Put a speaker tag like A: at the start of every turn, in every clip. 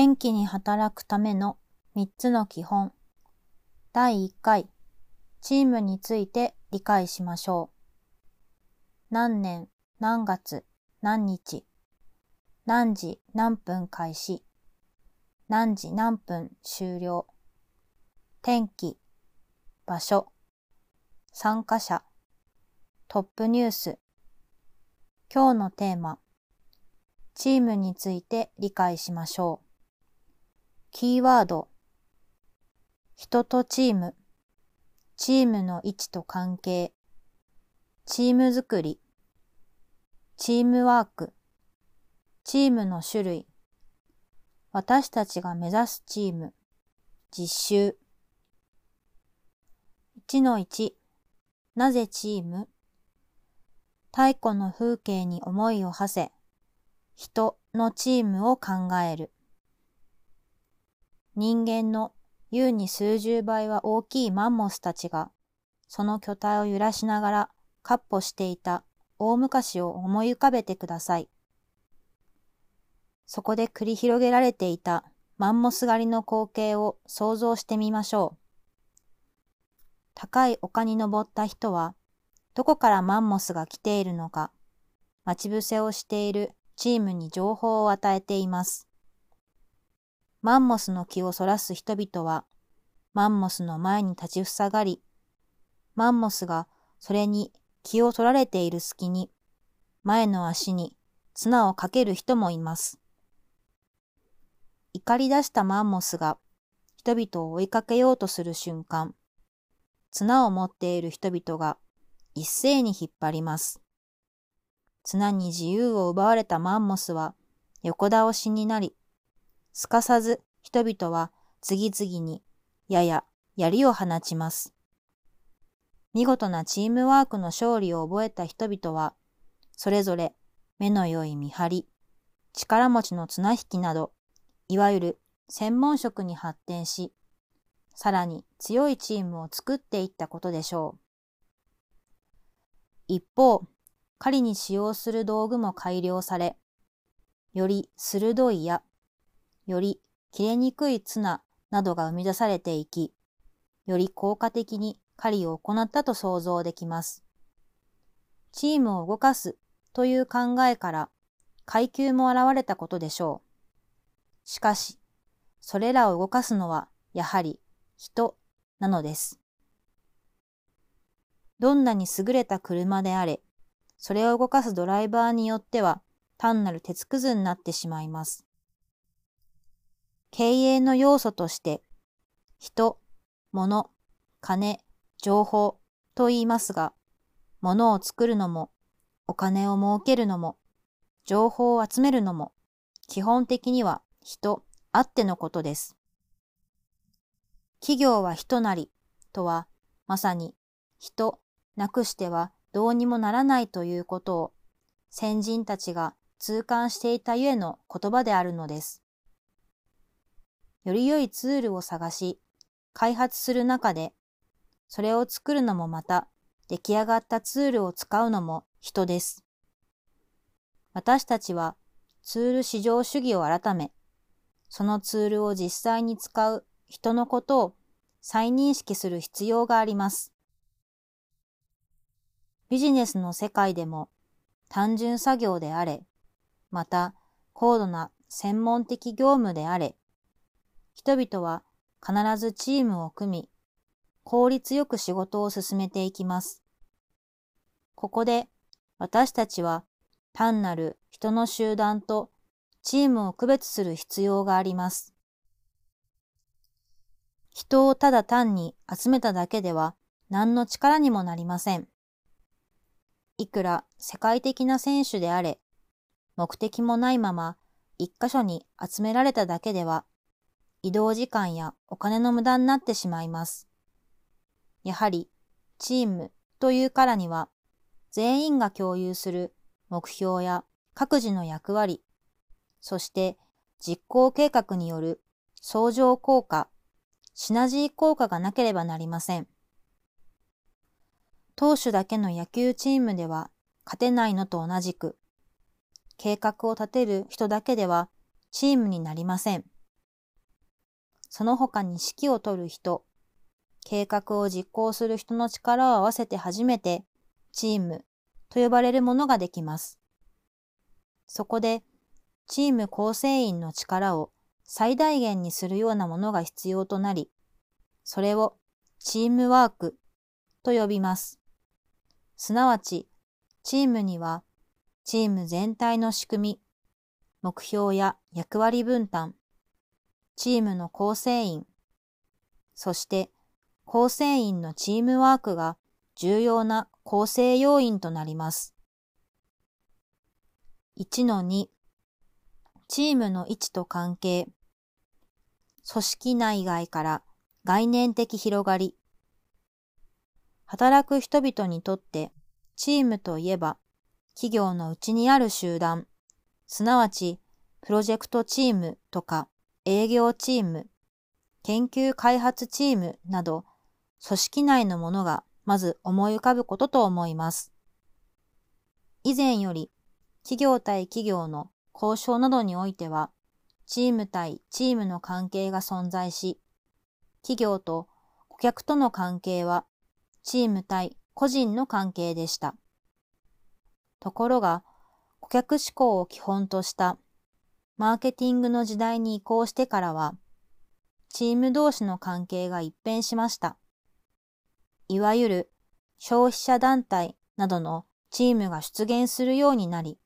A: 元気に働くための3つの基本。第1回、チームについて理解しましょう。何年、何月、何日、何時何分開始、何時何分終了、天気、場所、参加者、トップニュース、今日のテーマ、チームについて理解しましょう。キーワード。人とチーム。チームの位置と関係。チーム作り。チームワーク。チームの種類。私たちが目指すチーム。実習。1-1なぜチーム？太古の風景に思いを馳せ。人のチームを考える。人間の優に数十倍は大きいマンモスたちが、その巨体を揺らしながら、かっ歩していた大昔を思い浮かべてください。そこで繰り広げられていたマンモス狩りの光景を想像してみましょう。高い丘に登った人は、どこからマンモスが来ているのか、待ち伏せをしているチームに情報を与えています。マンモスの気をそらす人々は、マンモスの前に立ちふさがり、マンモスがそれに気を取られている隙に、前の足に綱をかける人もいます。怒り出したマンモスが人々を追いかけようとする瞬間、綱を持っている人々が一斉に引っ張ります。綱に自由を奪われたマンモスは横倒しになり、すかさず人々は次々にやや槍を放ちます。見事なチームワークの勝利を覚えた人々は、それぞれ目の良い見張り、力持ちの綱引きなど、いわゆる専門職に発展し、さらに強いチームを作っていったことでしょう。一方、狩りに使用する道具も改良され、より鋭い矢、より切れにくい綱などが生み出されていき、より効果的に狩りを行ったと想像できます。チームを動かすという考えから階級も現れたことでしょう。しかし、それらを動かすのはやはり人なのです。どんなに優れた車であれ、それを動かすドライバーによっては単なる鉄くずになってしまいます。経営の要素として、人、物、金、情報と言いますが、物を作るのも、お金を儲けるのも、情報を集めるのも、基本的には人あってのことです。企業は人なりとは、まさに人なくしてはどうにもならないということを先人たちが痛感していたゆえの言葉であるのです。より良いツールを探し、開発する中で、それを作るのもまた、出来上がったツールを使うのも人です。私たちはツール市場主義を改め、そのツールを実際に使う人のことを再認識する必要があります。ビジネスの世界でも単純作業であれ、また高度な専門的業務であれ、人々は必ずチームを組み、効率よく仕事を進めていきます。ここで私たちは単なる人の集団とチームを区別する必要があります。人をただ単に集めただけでは何の力にもなりません。いくら世界的な選手であれ、目的もないまま一箇所に集められただけでは移動時間やお金の無駄になってしまいます。やはり、チームというからには、全員が共有する目標や各自の役割、そして実行計画による相乗効果、シナジー効果がなければなりません。投手だけの野球チームでは勝てないのと同じく、計画を立てる人だけではチームになりません。その他に指揮を取る人、計画を実行する人の力を合わせて初めて、チームと呼ばれるものができます。そこで、チーム構成員の力を最大限にするようなものが必要となり、それをチームワークと呼びます。すなわち、チームには、チーム全体の仕組み、目標や役割分担、チームの構成員、そして構成員のチームワークが重要な構成要因となります。1-2チームの位置と関係。組織内外から概念的広がり。働く人々にとってチームといえば企業のうちにある集団、すなわちプロジェクトチームとか。営業チーム、研究開発チームなど組織内のものがまず思い浮かぶことと思います。以前より企業対企業の交渉などにおいては、チーム対チームの関係が存在し、企業と顧客との関係は、チーム対個人の関係でした。ところが、顧客志向を基本としたマーケティングの時代に移行してからは、チーム同士の関係が一変しました。いわゆる消費者団体などのチームが出現するようになり、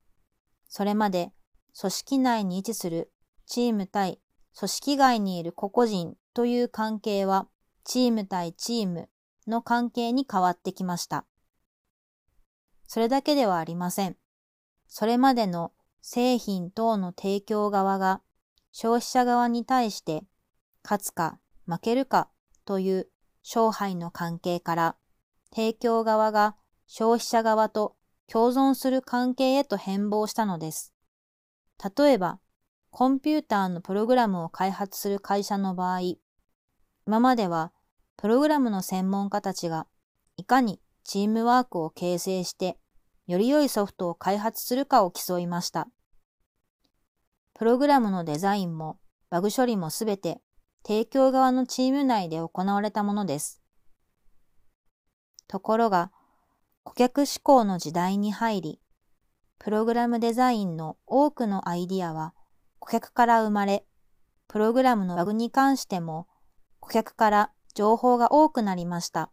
A: それまで組織内に位置するチーム対組織外にいる個々人という関係はチーム対チームの関係に変わってきました。それだけではありません。それまでの製品等の提供側が消費者側に対して勝つか負けるかという勝敗の関係から提供側が消費者側と共存する関係へと変貌したのです。例えば、コンピューターのプログラムを開発する会社の場合、今まではプログラムの専門家たちがいかにチームワークを形成してより良いソフトを開発するかを競いました。プログラムのデザインもバグ処理もすべて提供側のチーム内で行われたものです。ところが、顧客志向の時代に入り、プログラムデザインの多くのアイディアは顧客から生まれ、プログラムのバグに関しても顧客から情報が多くなりました。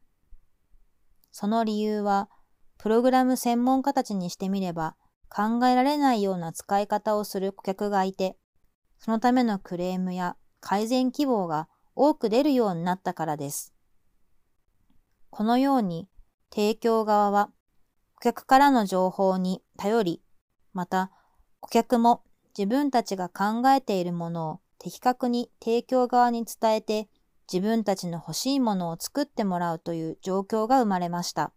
A: その理由は、プログラム専門家たちにしてみれば考えられないような使い方をする顧客がいて、そのためのクレームや改善希望が多く出るようになったからです。このように提供側は顧客からの情報に頼り、また顧客も自分たちが考えているものを的確に提供側に伝えて自分たちの欲しいものを作ってもらうという状況が生まれました。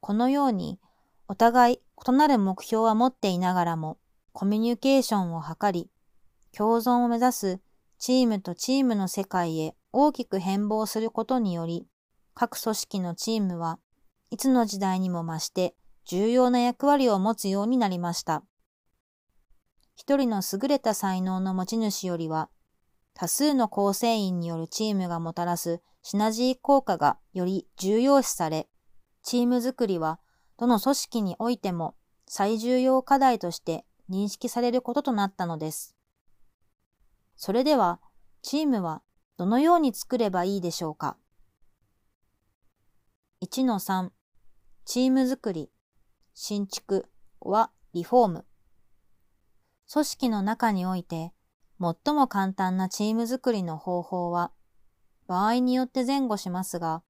A: このようにお互い異なる目標は持っていながらもコミュニケーションを図り、共存を目指すチームとチームの世界へ大きく変貌することにより、各組織のチームはいつの時代にも増して重要な役割を持つようになりました。一人の優れた才能の持ち主よりは、多数の構成員によるチームがもたらすシナジー効果がより重要視され、チーム作りはどの組織においても最重要課題として認識されることとなったのです。それでは、チームはどのように作ればいいでしょうか？1-3チーム作り、新築はリフォーム組織の中において最も簡単なチーム作りの方法は場合によって前後しますが、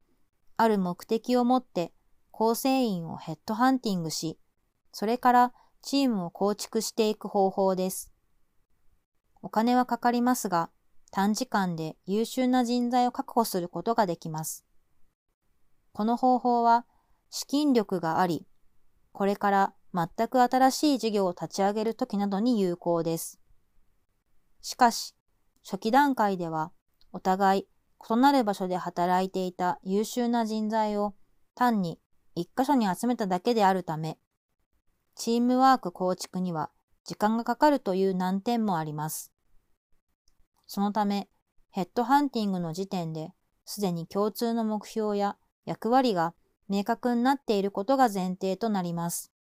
A: ある目的を持って構成員をヘッドハンティングし、それからチームを構築していく方法です。お金はかかりますが、短時間で優秀な人材を確保することができます。この方法は資金力があり、これから全く新しい事業を立ち上げるときなどに有効です。しかし、初期段階ではお互い異なる場所で働いていた優秀な人材を単に一箇所に集めただけであるため、チームワーク構築には時間がかかるという難点もあります。そのため、ヘッドハンティングの時点ですでに共通の目標や役割が明確になっていることが前提となります。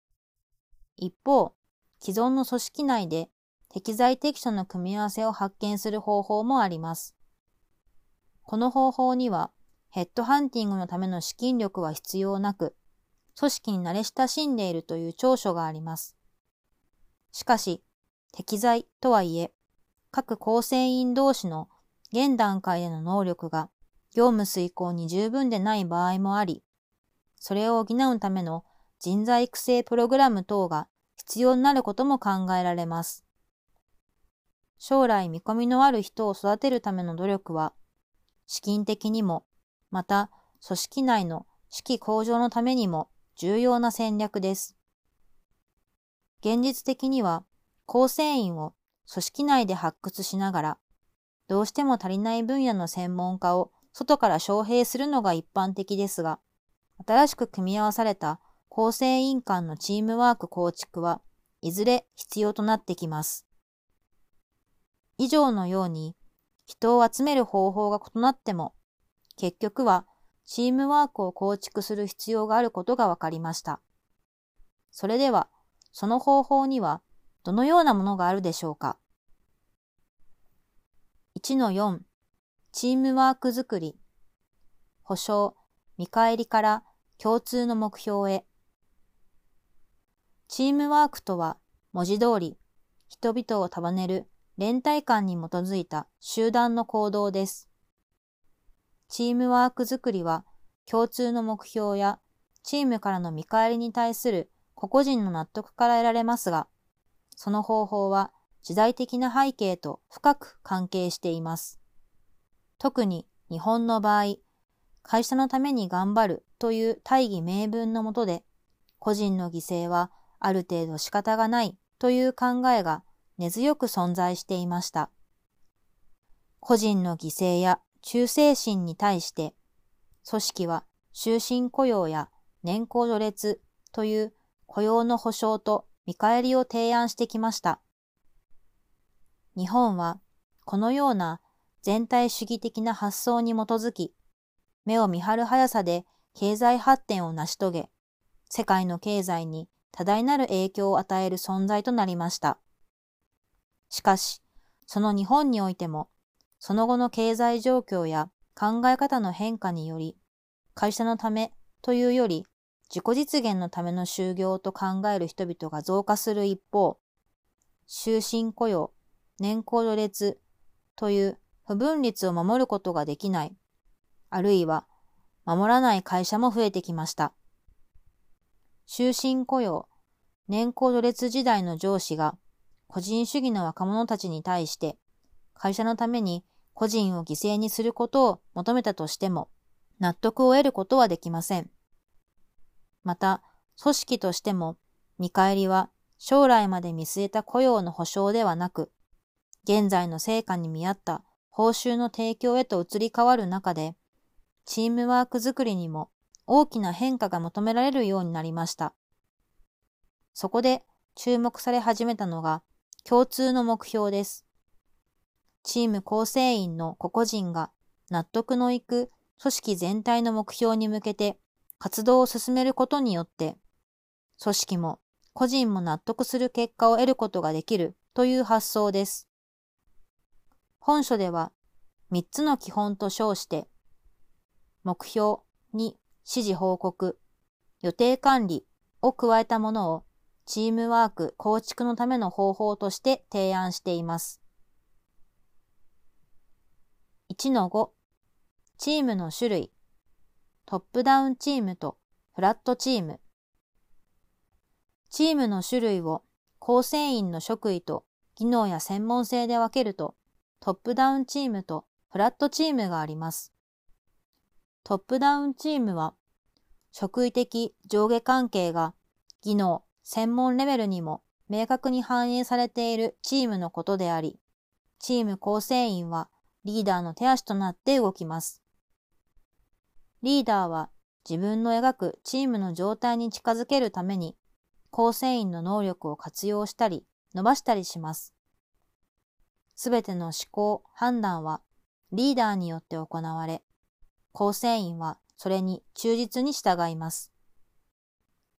A: 一方、既存の組織内で適材適所の組み合わせを発見する方法もあります。この方法にはヘッドハンティングのための資金力は必要なく、組織に慣れ親しんでいるという長所があります。しかし、適材とはいえ、各構成員同士の現段階での能力が業務遂行に十分でない場合もあり、それを補うための人材育成プログラム等が必要になることも考えられます。将来見込みのある人を育てるための努力は、資金的にも、また組織内の士気向上のためにも重要な戦略です。現実的には、構成員を組織内で発掘しながら、どうしても足りない分野の専門家を外から招聘するのが一般的ですが、新しく組み合わされた構成員間のチームワーク構築はいずれ必要となってきます。以上のように、人を集める方法が異なっても、結局はチームワークを構築する必要があることが分かりました。それでは、その方法にはどのようなものがあるでしょうか ?1-4 チームワーク作り保証、見返りから共通の目標へチームワークとは文字通り人々を束ねる連帯感に基づいた集団の行動です。チームワーク作りは共通の目標やチームからの見返りに対する個々人の納得から得られますが、その方法は時代的な背景と深く関係しています。特に日本の場合、会社のために頑張るという大義名分のもとで、個人の犠牲はある程度仕方がないという考えが根強く存在していました。個人の犠牲や忠誠心に対して、組織は終身雇用や年功序列という雇用の保障と見返りを提案してきました。日本はこのような全体主義的な発想に基づき、目を見張る速さで経済発展を成し遂げ、世界の経済に多大なる影響を与える存在となりました。しかし、その日本においてもその後の経済状況や考え方の変化により、会社のためというより自己実現のための就業と考える人々が増加する一方、終身雇用、年功序列という不分率を守ることができない、あるいは守らない会社も増えてきました。終身雇用、年功序列時代の上司が個人主義の若者たちに対して会社のために個人を犠牲にすることを求めたとしても、納得を得ることはできません。また、組織としても、見返りは将来まで見据えた雇用の保障ではなく、現在の成果に見合った報酬の提供へと移り変わる中で、チームワークづくりにも大きな変化が求められるようになりました。そこで注目され始めたのが共通の目標です。チーム構成員の個々人が納得のいく組織全体の目標に向けて活動を進めることによって、組織も個人も納得する結果を得ることができるという発想です。本書では3つの基本と称して、目標に指示報告、予定管理を加えたものをチームワーク構築のための方法として提案しています。1-5チームの種類。トップダウンチームとフラットチーム。チームの種類を構成員の職位と技能や専門性で分けるとトップダウンチームとフラットチームがあります。トップダウンチームは職位的上下関係が技能、専門レベルにも明確に反映されているチームのことであり、チーム構成員はリーダーの手足となって動きます。リーダーは自分の描くチームの状態に近づけるために、構成員の能力を活用したり、伸ばしたりします。すべての思考、判断は、リーダーによって行われ、構成員はそれに忠実に従います。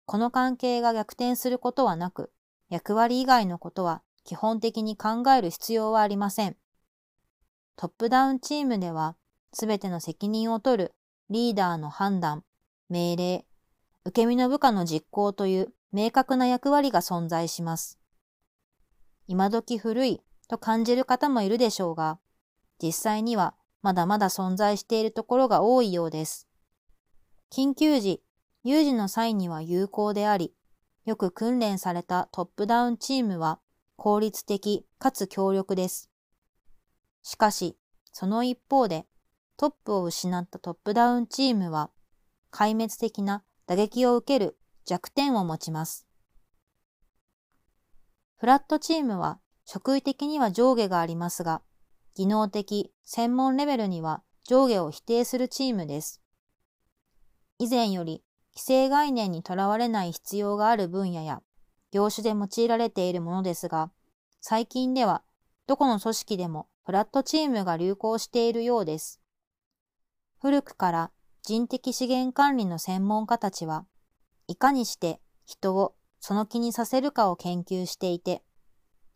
A: この関係が逆転することはなく、役割以外のことは基本的に考える必要はありません。トップダウンチームでは、すべての責任を取るリーダーの判断、命令、受け身の部下の実行という明確な役割が存在します。今時古いと感じる方もいるでしょうが、実際にはまだまだ存在しているところが多いようです。緊急時、有事の際には有効であり、よく訓練されたトップダウンチームは効率的かつ強力です。しかし、その一方で、トップを失ったトップダウンチームは、壊滅的な打撃を受ける弱点を持ちます。フラットチームは職位的には上下がありますが、技能的、専門レベルには上下を否定するチームです。以前より規制概念にとらわれない必要がある分野や業種で用いられているものですが、最近ではどこの組織でもフラットチームが流行しているようです。古くから人的資源管理の専門家たちは、いかにして人をその気にさせるかを研究していて、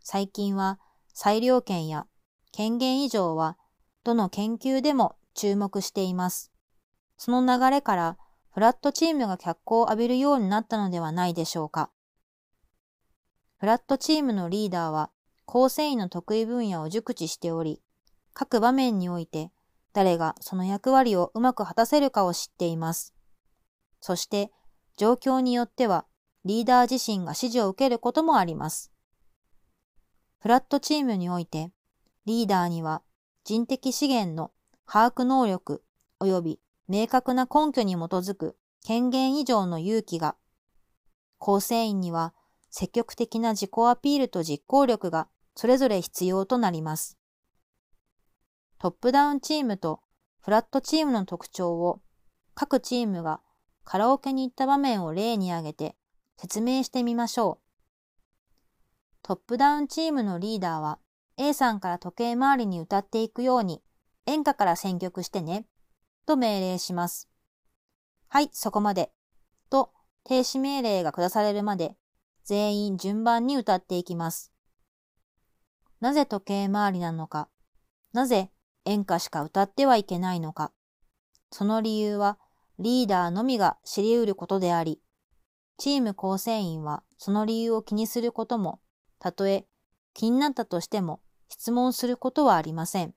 A: 最近は裁量権や権限以上はどの研究でも注目しています。その流れからフラットチームが脚光を浴びるようになったのではないでしょうか。フラットチームのリーダーは構成員の得意分野を熟知しており、各場面において誰がその役割をうまく果たせるかを知っています。そして状況によってはリーダー自身が指示を受けることもあります。フラットチームにおいて、リーダーには人的資源の把握能力及び明確な根拠に基づく権限以上の勇気が、構成員には積極的な自己アピールと実行力がそれぞれ必要となります。トップダウンチームとフラットチームの特徴を各チームがカラオケに行った場面を例に挙げて説明してみましょう。トップダウンチームのリーダーは A さんから時計回りに歌っていくように演歌から選曲してね、と命令します。はい、そこまで。と停止命令が下されるまで全員順番に歌っていきます。なぜ時計回りなのか、なぜ演歌しか歌ってはいけないのか、その理由はリーダーのみが知り得ることであり、チーム構成員はその理由を気にすることも、たとえ気になったとしても質問することはありません。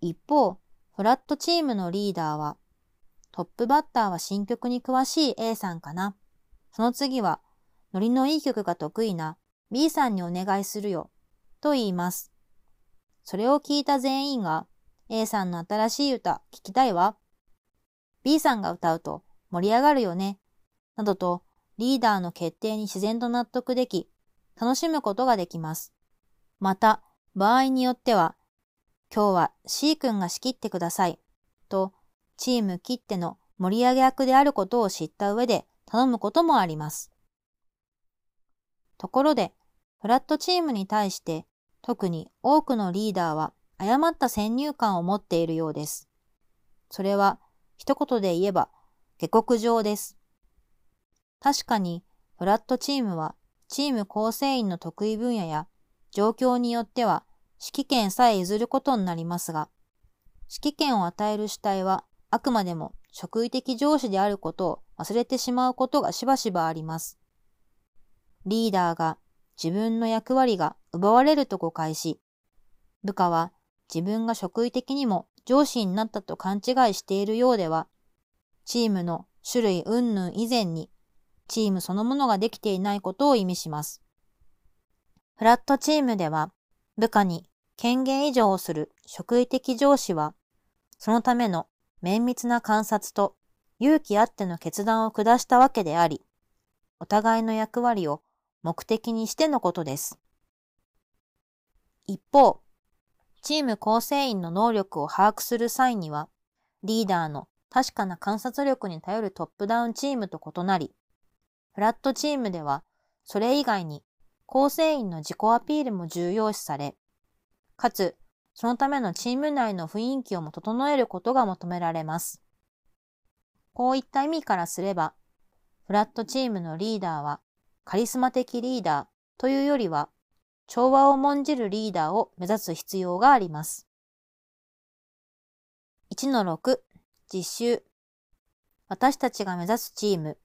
A: 一方、フラットチームのリーダーは、トップバッターは新曲に詳しい A さんかな。その次は、ノリのいい曲が得意な B さんにお願いするよ、と言います。それを聞いた全員が、A さんの新しい歌聞きたいわ。B さんが歌うと盛り上がるよね。などとリーダーの決定に自然と納得でき、楽しむことができます。また、場合によっては、今日は C 君が仕切ってください、と、チーム切っての盛り上げ役であることを知った上で頼むこともあります。ところで、フラットチームに対して、特に多くのリーダーは誤った先入観を持っているようです。それは、一言で言えば、下克上です。確かに、フラットチームは、チーム構成員の得意分野や、状況によっては、指揮権さえ譲ることになりますが、指揮権を与える主体は、あくまでも職位的上司であることを忘れてしまうことがしばしばあります。リーダーが自分の役割が奪われると誤解し、部下は自分が職位的にも上司になったと勘違いしているようでは、チームの種類云々以前にチームそのものができていないことを意味します。フラットチームでは、部下に権限以上をする職位的上司は、そのための綿密な観察と勇気あっての決断を下したわけであり、お互いの役割を目的にしてのことです。一方、チーム構成員の能力を把握する際には、リーダーの確かな観察力に頼るトップダウンチームと異なり、フラットチームでは、それ以外に構成員の自己アピールも重要視され、かつ、そのためのチーム内の雰囲気をも整えることが求められます。こういった意味からすれば、フラットチームのリーダーはカリスマ的リーダーというよりは調和を重んじるリーダーを目指す必要があります。1-6実習私たちが目指すチーム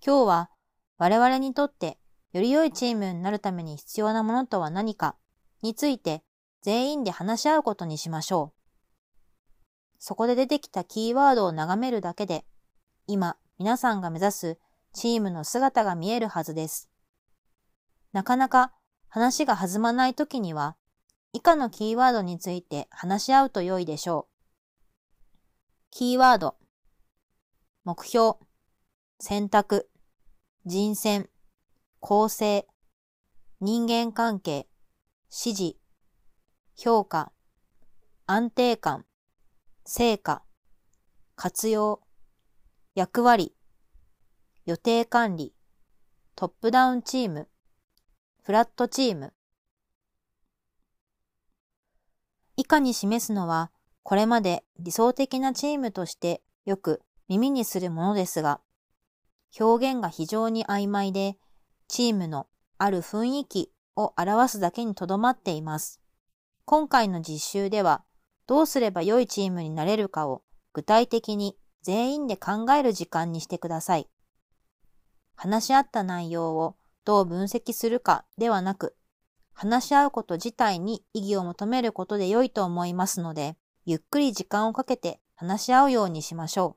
A: 今日は我々にとってより良いチームになるために必要なものとは何かについて全員で話し合うことにしましょう。そこで出てきたキーワードを眺めるだけで、今皆さんが目指すチームの姿が見えるはずです。なかなか話が弾まないときには、以下のキーワードについて話し合うと良いでしょう。キーワード、目標、選択、人選、構成、人間関係、指示、評価、安定感、成果、活用、役割、予定管理、トップダウンチーム、フラットチーム。以下に示すのは、これまで理想的なチームとしてよく耳にするものですが、表現が非常に曖昧で、チームのある雰囲気を表すだけにとどまっています。今回の実習では、どうすれば良いチームになれるかを具体的に全員で考える時間にしてください。話し合った内容をどう分析するかではなく、話し合うこと自体に意義を求めることで良いと思いますので、ゆっくり時間をかけて話し合うようにしましょう。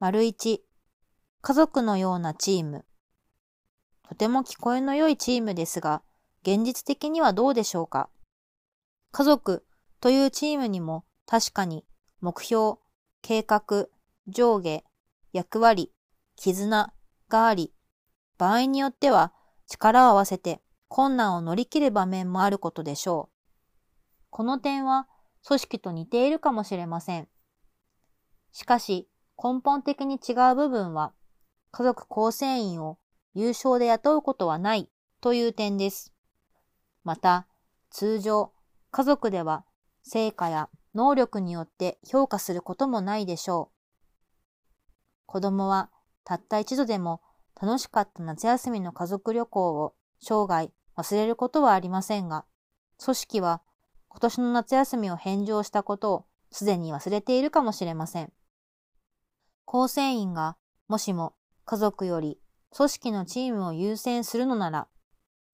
A: 丸一、家族のようなチーム。とても聞こえの良いチームですが、現実的にはどうでしょうか家族というチームにも確かに目標、計画、上下、役割、絆があり、場合によっては力を合わせて困難を乗り切る場面もあることでしょう。この点は組織と似ているかもしれません。しかし根本的に違う部分は家族構成員を優勝で雇うことはないという点です。また、通常、家族では成果や能力によって評価することもないでしょう。子供はたった一度でも楽しかった夏休みの家族旅行を生涯忘れることはありませんが、組織は今年の夏休みを返上したことをすでに忘れているかもしれません。構成員がもしも家族より組織のチームを優先するのなら、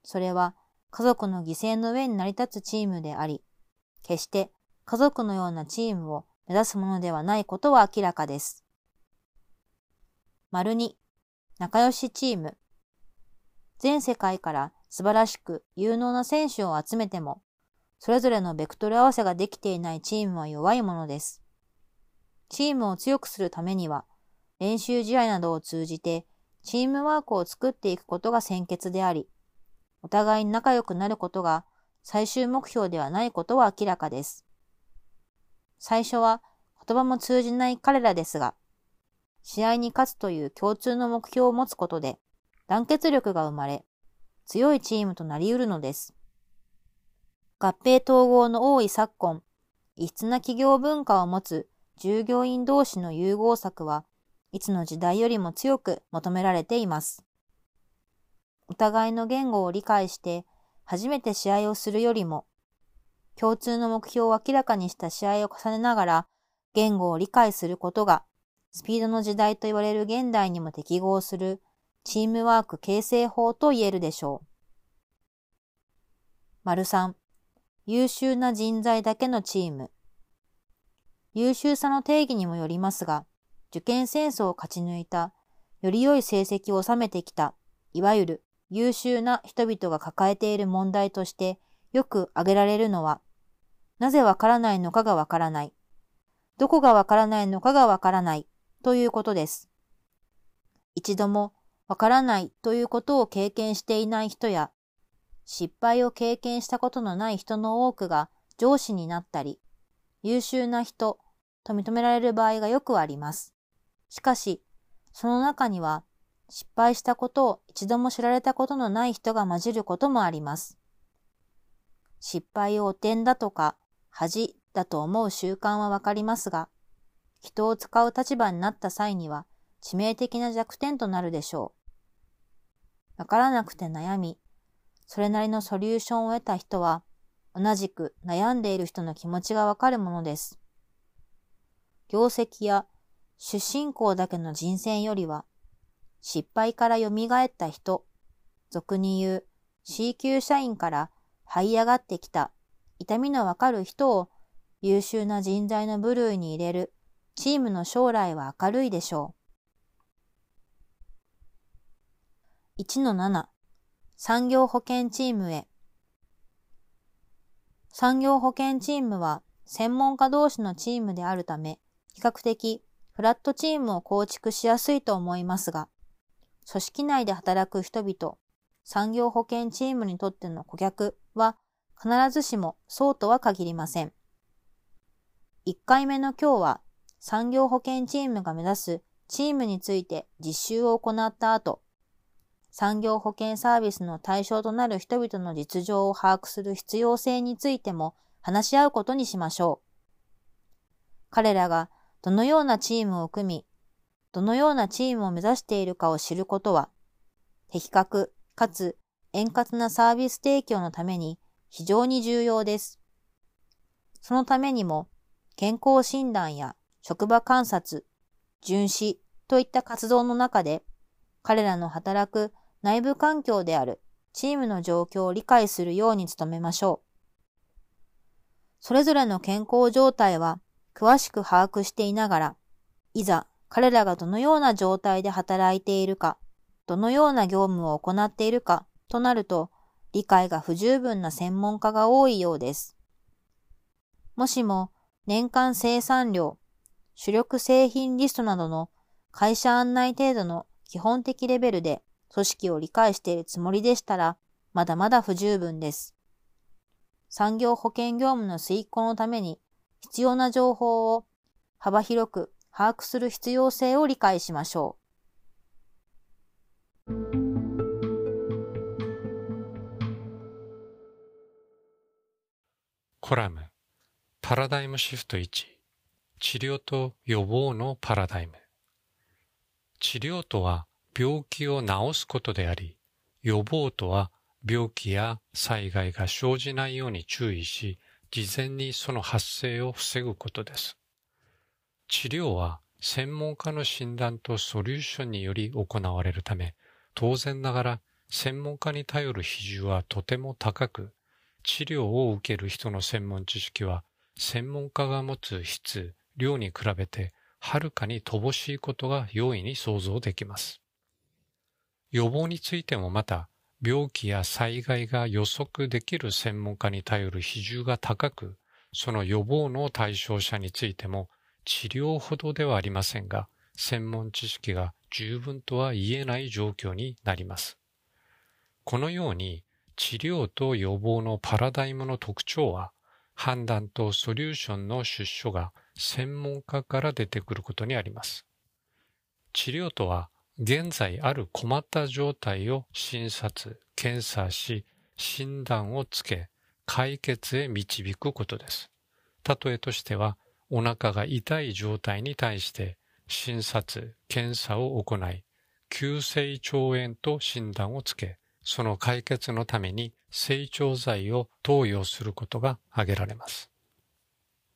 A: それは家族の犠牲の上に成り立つチームであり、決して家族のようなチームを目指すものではないことは明らかです。丸二、仲良しチーム。全世界から素晴らしく有能な選手を集めても、それぞれのベクトル合わせができていないチームは弱いものです。チームを強くするためには、練習試合などを通じてチームワークを作っていくことが先決であり、お互いに仲良くなることが最終目標ではないことは明らかです。最初は言葉も通じない彼らですが、試合に勝つという共通の目標を持つことで団結力が生まれ、強いチームとなり得るのです。合併統合の多い昨今、異質な企業文化を持つ従業員同士の融合策はいつの時代よりも強く求められています。お互いの言語を理解して初めて試合をするよりも、共通の目標を明らかにした試合を重ねながら言語を理解することが、スピードの時代と言われる現代にも適合するチームワーク形成法と言えるでしょう。丸三、優秀な人材だけのチーム。優秀さの定義にもよりますが、受験戦争を勝ち抜いた、より良い成績を収めてきた、いわゆる優秀な人々が抱えている問題としてよく挙げられるのは、なぜわからないのかがわからない。どこがわからないのかがわからないということです。一度もわからないということを経験していない人や、失敗を経験したことのない人の多くが上司になったり、優秀な人と認められる場合がよくあります。しかし、その中には失敗したことを一度も知られたことのない人が混じることもあります。失敗を汚点だとか恥だと思う習慣はわかりますが、人を使う立場になった際には致命的な弱点となるでしょう。わからなくて悩み、それなりのソリューションを得た人は、同じく悩んでいる人の気持ちがわかるものです。業績や出身校だけの人選よりは、失敗から蘇った人、俗に言う C 級社員から這い上がってきた痛みのわかる人を優秀な人材の部類に入れるチームの将来は明るいでしょう。1-7産業保険チームへ産業保険チームは専門家同士のチームであるため、比較的フラットチームを構築しやすいと思いますが、組織内で働く人々、産業保険チームにとっての顧客は必ずしもそうとは限りません。1回目の今日は産業保険チームが目指すチームについて実習を行った後、産業保険サービスの対象となる人々の実情を把握する必要性についても話し合うことにしましょう。彼らがどのようなチームを組み、どのようなチームを目指しているかを知ることは、的確かつ円滑なサービス提供のために非常に重要です。そのためにも、健康診断や職場観察、巡視といった活動の中で、彼らの働く内部環境であるチームの状況を理解するように努めましょう。それぞれの健康状態は詳しく把握していながら、いざ彼らがどのような状態で働いているか、どのような業務を行っているかとなると、理解が不十分な専門家が多いようです。もしも年間生産量、主力製品リストなどの会社案内程度の基本的レベルで組織を理解しているつもりでしたら、まだまだ不十分です。産業保険業務の遂行のために必要な情報を幅広く把握する必要性を理解しましょう。
B: コラムパラダイムシフト1治療と予防のパラダイム治療とは病気を治すことであり、予防とは病気や災害が生じないように注意し、事前にその発生を防ぐことです。治療は専門家の診断とソリューションにより行われるため、当然ながら専門家に頼る比重はとても高く、治療を受ける人の専門知識は専門家が持つ質、量に比べてはるかに乏しいことが容易に想像できます。予防についてもまた、病気や災害が予測できる専門家に頼る比重が高く、その予防の対象者についても治療ほどではありませんが、専門知識が十分とは言えない状況になります。このように治療と予防のパラダイムの特徴は、判断とソリューションの出所が専門家から出てくることにあります。治療とは現在ある困った状態を診察、検査し、診断をつけ、解決へ導くことです。例えとしては、お腹が痛い状態に対して診察、検査を行い、急性腸炎と診断をつけ、その解決のために成長剤を投与することが挙げられます。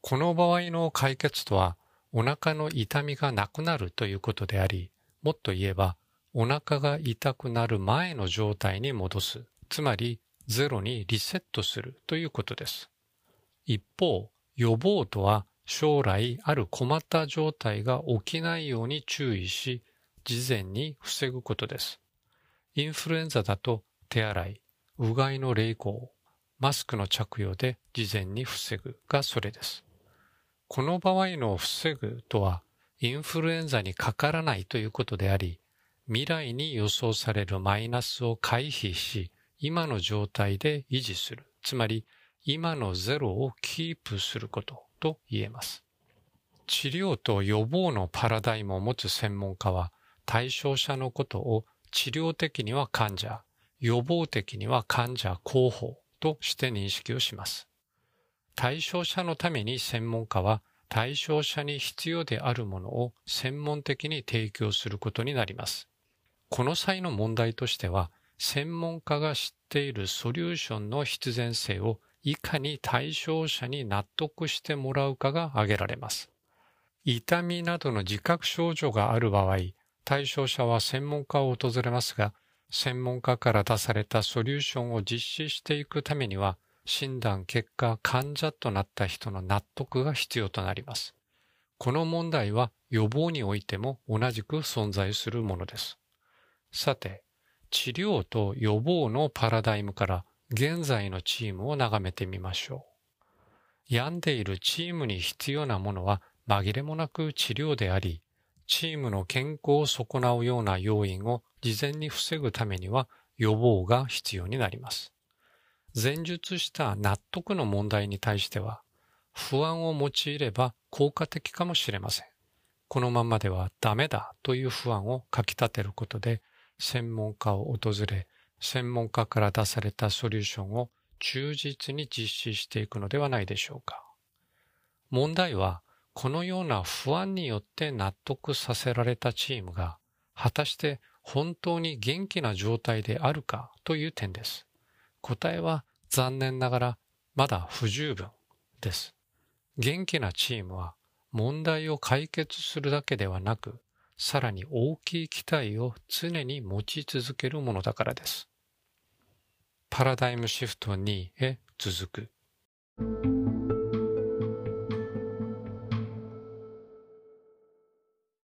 B: この場合の解決とは、お腹の痛みがなくなるということであり、もっと言えば、お腹が痛くなる前の状態に戻す。つまり、ゼロにリセットするということです。一方、予防とは将来ある困った状態が起きないように注意し、事前に防ぐことです。インフルエンザだと手洗い、うがいの冷行、マスクの着用で事前に防ぐがそれです。この場合の防ぐとはインフルエンザにかからないということであり、未来に予想されるマイナスを回避し、今の状態で維持する。つまり、今のゼロをキープすることと言えます。治療と予防のパラダイムを持つ専門家は、対象者のことを治療的には患者、予防的には患者候補として認識をします。対象者のために専門家は対象者に必要であるものを専門的に提供することになります。この際の問題としては、専門家が知っているソリューションの必然性をいかに対象者に納得してもらうかが挙げられます。痛みなどの自覚症状がある場合、対象者は専門家を訪れますが、専門家から出されたソリューションを実施していくためには、診断結果患者となった人の納得が必要となります。この問題は予防においても同じく存在するものです。さて、治療と予防のパラダイムから現在のチームを眺めてみましょう。病んでいるチームに必要なものは紛れもなく治療であり、チームの健康を損なうような要因を事前に防ぐためには予防が必要になります。前述した納得の問題に対しては、不安を用いれば効果的かもしれません。このままではダメだという不安をかき立てることで、専門家を訪れ、専門家から出されたソリューションを忠実に実施していくのではないでしょうか。問題は、このような不安によって納得させられたチームが、果たして本当に元気な状態であるかという点です。答えは残念ながらまだ不十分です。元気なチームは問題を解決するだけではなく、さらに大きい期待を常に持ち続けるものだからです。パラダイムシフト2へ続く。